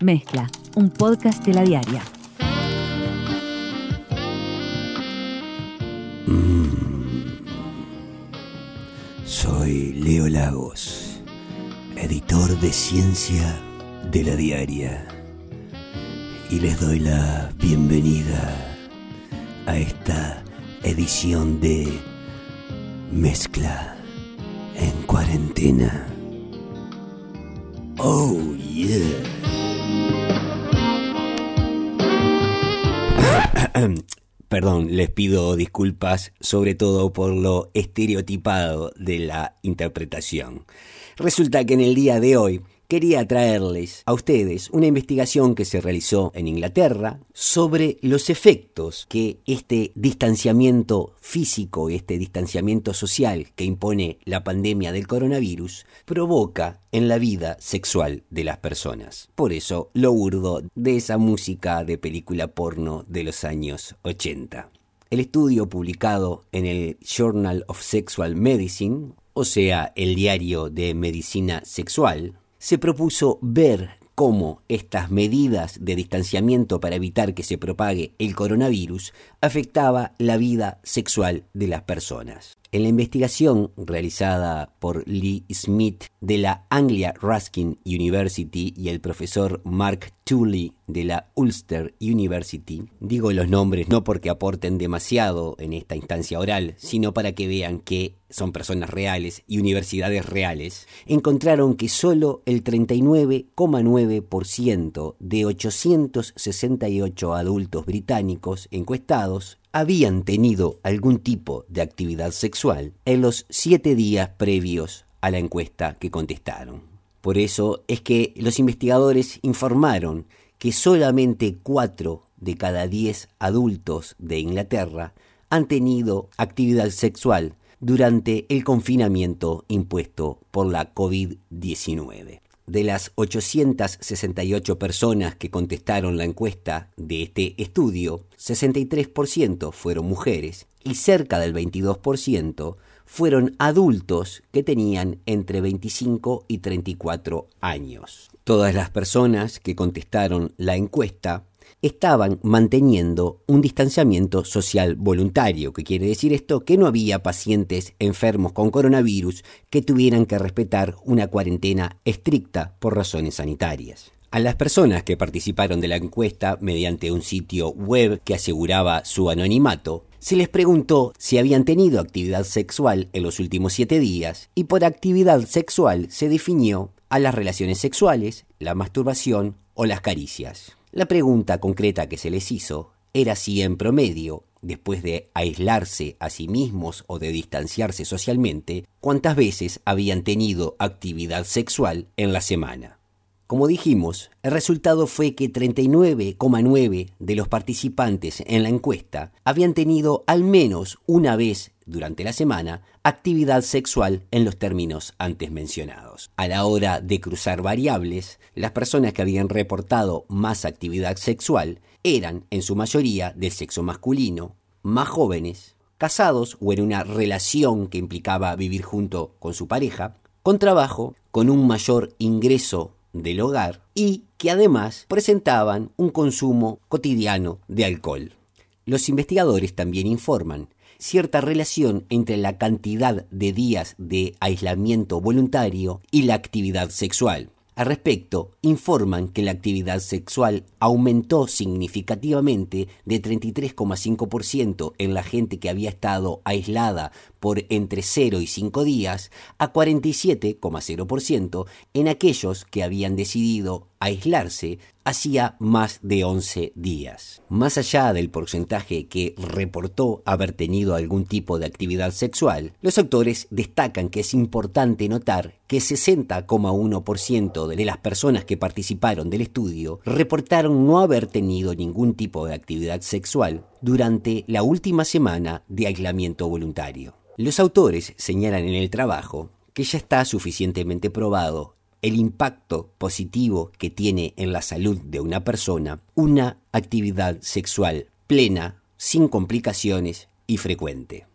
Mezcla, un podcast de la diaria. Soy Leo Lagos, editor de ciencia de la diaria, y les doy la bienvenida a esta edición de Mezcla en cuarentena. Oh, yeah. Perdón, les pido disculpas sobre todo por lo estereotipado de la interpretación. Resulta que en el día de hoy quería traerles a ustedes una investigación que se realizó en Inglaterra sobre los efectos que este distanciamiento físico, este distanciamiento social que impone la pandemia del coronavirus provoca en la vida sexual de las personas. Por eso lo urdo de esa música de película porno de los años 80. El estudio publicado en el Journal of Sexual Medicine, o sea, el diario de medicina sexual, se propuso ver cómo estas medidas de distanciamiento para evitar que se propague el coronavirus afectaba la vida sexual de las personas. En la investigación realizada por Lee Smith de la Anglia Ruskin University y el profesor Mark Tooley de la Ulster University, digo los nombres no porque aporten demasiado en esta instancia oral, sino para que vean que son personas reales y universidades reales, encontraron que solo el 39,9% de 868 adultos británicos encuestados habían tenido algún tipo de actividad sexual en los siete días previos a la encuesta que contestaron. Por eso es que los investigadores informaron que solamente cuatro de cada diez adultos de Inglaterra han tenido actividad sexual durante el confinamiento impuesto por la COVID-19 de las 868 personas que contestaron la encuesta de este estudio, 63% fueron mujeres y cerca del 22% fueron adultos que tenían entre 25 y 34 años. Todas las personas que contestaron la encuesta estaban manteniendo un distanciamiento social voluntario, que quiere decir esto que no había pacientes enfermos con coronavirus que tuvieran que respetar una cuarentena estricta por razones sanitarias. A las personas que participaron de la encuesta mediante un sitio web que aseguraba su anonimato, se les preguntó si habían tenido actividad sexual en los últimos siete días y por actividad sexual se definió a las relaciones sexuales, la masturbación o las caricias. La pregunta concreta que se les hizo era si en promedio, después de aislarse a sí mismos o de distanciarse socialmente, cuántas veces habían tenido actividad sexual en la semana. Como dijimos, el resultado fue que 39,9 de los participantes en la encuesta habían tenido al menos una vez durante la semana actividad sexual en los términos antes mencionados. A la hora de cruzar variables, las personas que habían reportado más actividad sexual eran, en su mayoría, del sexo masculino, más jóvenes, casados o en una relación que implicaba vivir junto con su pareja, con trabajo, con un mayor ingreso del hogar y que además presentaban un consumo cotidiano de alcohol. Los investigadores también informan cierta relación entre la cantidad de días de aislamiento voluntario y la actividad sexual. Al respecto, informan que la actividad sexual aumentó significativamente de 33,5% en la gente que había estado aislada por entre 0 y 5 días a 47,0% en aquellos que habían decidido aislarse hacía más de 11 días. Más allá del porcentaje que reportó haber tenido algún tipo de actividad sexual, los autores destacan que es importante notar que 60,1% de las personas que participaron del estudio reportaron no haber tenido ningún tipo de actividad sexual durante la última semana de aislamiento voluntario. Los autores señalan en el trabajo que ya está suficientemente probado el impacto positivo que tiene en la salud de una persona una actividad sexual plena, sin complicaciones y frecuente.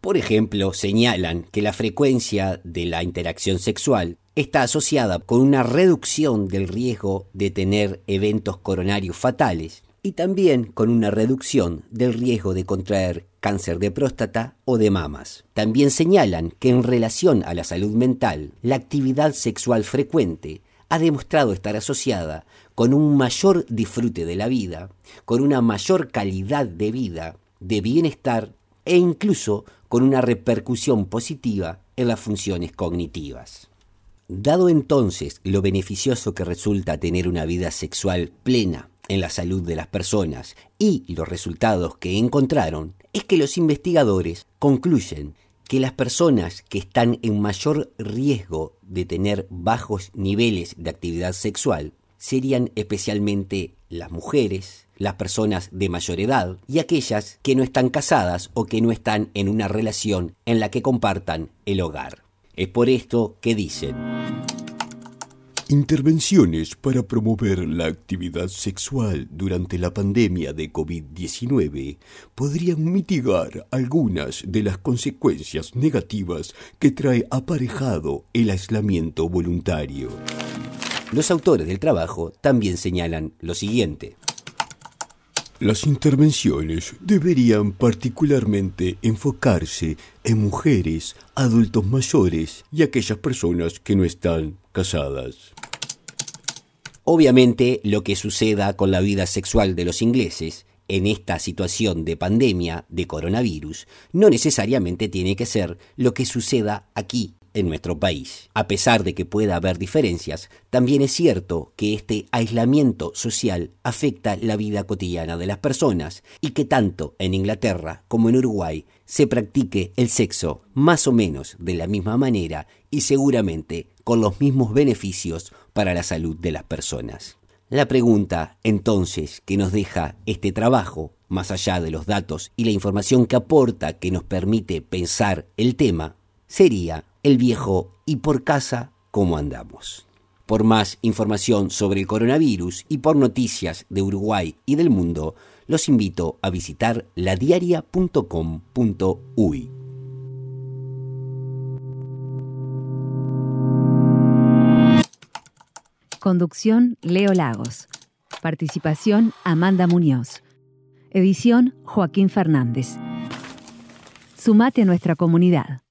Por ejemplo, señalan que la frecuencia de la interacción sexual está asociada con una reducción del riesgo de tener eventos coronarios fatales y también con una reducción del riesgo de contraer cáncer de próstata o de mamas. También señalan que en relación a la salud mental, la actividad sexual frecuente ha demostrado estar asociada con un mayor disfrute de la vida, con una mayor calidad de vida, de bienestar e incluso con una repercusión positiva en las funciones cognitivas. Dado entonces lo beneficioso que resulta tener una vida sexual plena en la salud de las personas y los resultados que encontraron, es que los investigadores concluyen que las personas que están en mayor riesgo de tener bajos niveles de actividad sexual serían especialmente las mujeres, las personas de mayor edad y aquellas que no están casadas o que no están en una relación en la que compartan el hogar. Es por esto que dicen... Intervenciones para promover la actividad sexual durante la pandemia de COVID-19 podrían mitigar algunas de las consecuencias negativas que trae aparejado el aislamiento voluntario. Los autores del trabajo también señalan lo siguiente. Las intervenciones deberían particularmente enfocarse en mujeres, adultos mayores y aquellas personas que no están casadas. Obviamente, lo que suceda con la vida sexual de los ingleses en esta situación de pandemia de coronavirus no necesariamente tiene que ser lo que suceda aquí en nuestro país. A pesar de que pueda haber diferencias, también es cierto que este aislamiento social afecta la vida cotidiana de las personas y que tanto en Inglaterra como en Uruguay se practique el sexo más o menos de la misma manera y seguramente con los mismos beneficios para la salud de las personas. La pregunta, entonces, que nos deja este trabajo, más allá de los datos y la información que aporta que nos permite pensar el tema, sería el viejo y por casa cómo andamos. Por más información sobre el coronavirus y por noticias de Uruguay y del mundo, los invito a visitar ladiaria.com.uy. Conducción Leo Lagos. Participación Amanda Muñoz. Edición Joaquín Fernández. Sumate a nuestra comunidad.